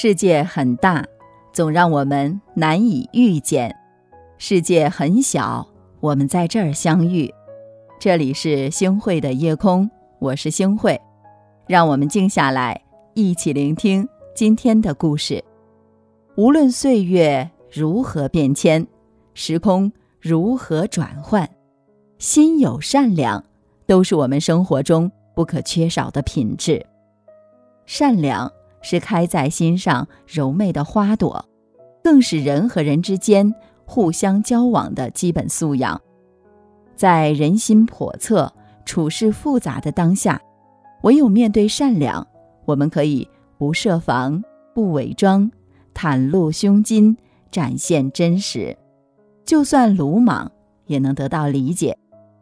世界很大，总让我们难以遇见；世界很小，我们在这儿相遇。这里是星汇的夜空，我是星汇，让我们静下来，一起聆听今天的故事。无论岁月如何变迁，时空如何转换，心有善良，都是我们生活中不可缺少的品质。善良。是开在心上柔媚的花朵，更是人和人之间互相交往的基本素养。在人心叵测、处事复杂的当下，唯有面对善良，我们可以不设防、不伪装，袒露胸襟，展现真实。就算鲁莽，也能得到理解；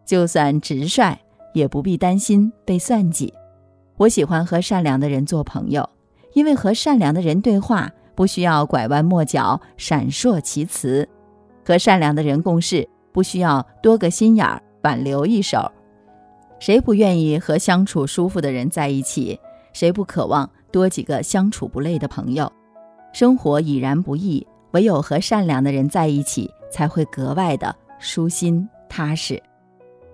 就算直率，也不必担心被算计。我喜欢和善良的人做朋友。因为和善良的人对话，不需要拐弯抹角、闪烁其词；和善良的人共事，不需要多个心眼儿、挽留一手。谁不愿意和相处舒服的人在一起？谁不渴望多几个相处不累的朋友？生活已然不易，唯有和善良的人在一起，才会格外的舒心踏实。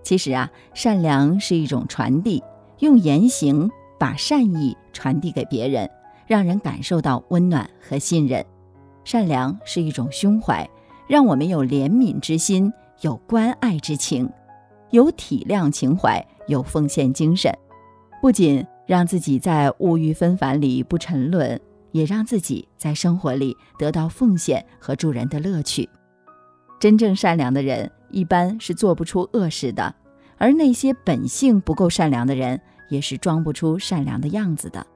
其实啊，善良是一种传递，用言行把善意传递给别人。让人感受到温暖和信任，善良是一种胸怀，让我们有怜悯之心，有关爱之情，有体谅情怀，有奉献精神。不仅让自己在物欲纷繁里不沉沦，也让自己在生活里得到奉献和助人的乐趣。真正善良的人一般是做不出恶事的，而那些本性不够善良的人，也是装不出善良的样子的。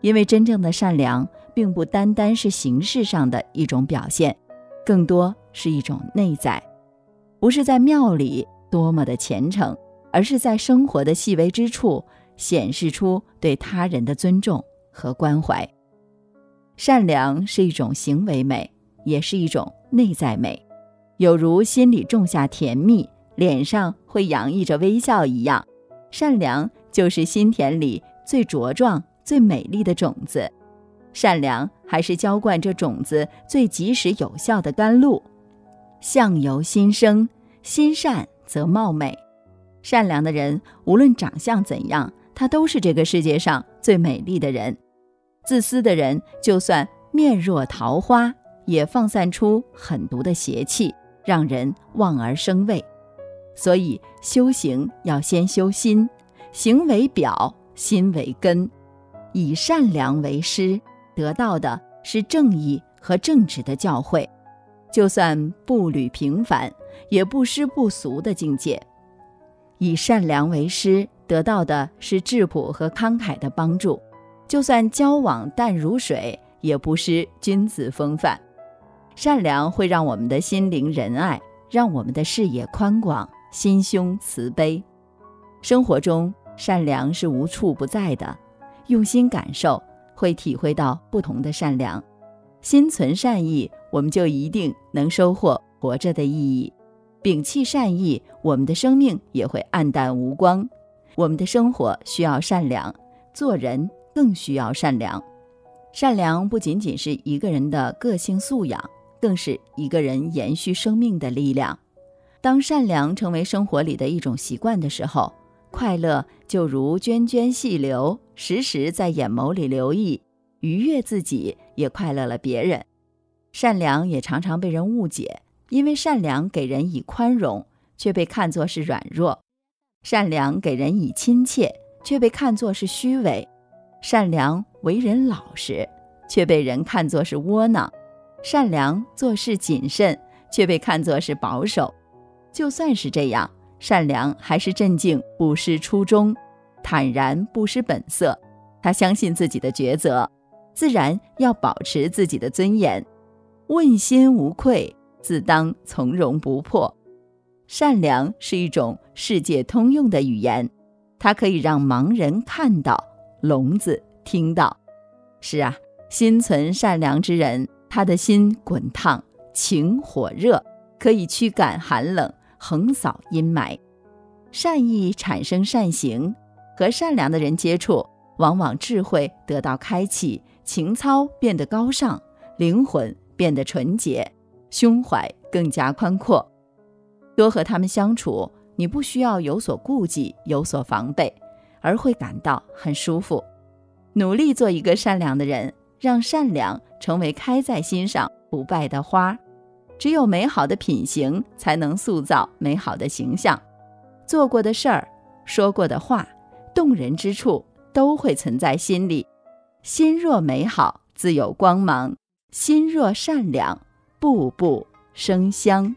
因为真正的善良，并不单单是形式上的一种表现，更多是一种内在，不是在庙里多么的虔诚，而是在生活的细微之处显示出对他人的尊重和关怀。善良是一种行为美，也是一种内在美，有如心里种下甜蜜，脸上会洋溢着微笑一样，善良就是心田里最茁壮。最美丽的种子，善良还是浇灌这种子最及时有效的甘露。相由心生，心善则貌美。善良的人，无论长相怎样，他都是这个世界上最美丽的人。自私的人，就算面若桃花，也放散出狠毒的邪气，让人望而生畏。所以，修行要先修心，行为表，心为根。以善良为师，得到的是正义和正直的教诲；就算步履平凡，也不失不俗的境界。以善良为师，得到的是质朴和慷慨的帮助；就算交往淡如水，也不失君子风范。善良会让我们的心灵仁爱，让我们的视野宽广，心胸慈悲。生活中，善良是无处不在的。用心感受，会体会到不同的善良。心存善意，我们就一定能收获活着的意义。摒弃善意，我们的生命也会黯淡无光。我们的生活需要善良，做人更需要善良。善良不仅仅是一个人的个性素养，更是一个人延续生命的力量。当善良成为生活里的一种习惯的时候，快乐就如涓涓细流，时时在眼眸里留意，愉悦自己，也快乐了别人。善良也常常被人误解，因为善良给人以宽容，却被看作是软弱；善良给人以亲切，却被看作是虚伪；善良为人老实，却被人看作是窝囊；善良做事谨慎，却被看作是保守。就算是这样。善良还是镇静，不失初衷；坦然不失本色。他相信自己的抉择，自然要保持自己的尊严。问心无愧，自当从容不迫。善良是一种世界通用的语言，它可以让盲人看到，聋子听到。是啊，心存善良之人，他的心滚烫，情火热，可以驱赶寒冷。横扫阴霾，善意产生善行，和善良的人接触，往往智慧得到开启，情操变得高尚，灵魂变得纯洁，胸怀更加宽阔。多和他们相处，你不需要有所顾忌、有所防备，而会感到很舒服。努力做一个善良的人，让善良成为开在心上不败的花。只有美好的品行，才能塑造美好的形象。做过的事儿，说过的话，动人之处，都会存在心里。心若美好，自有光芒；心若善良，步步生香。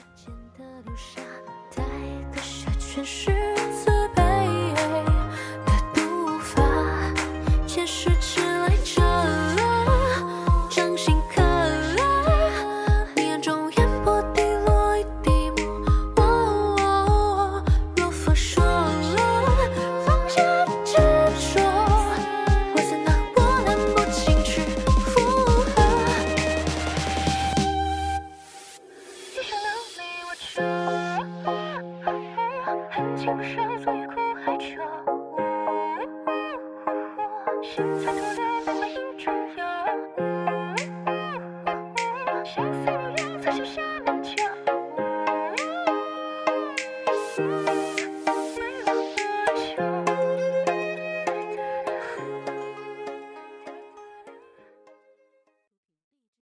相思无用才笑山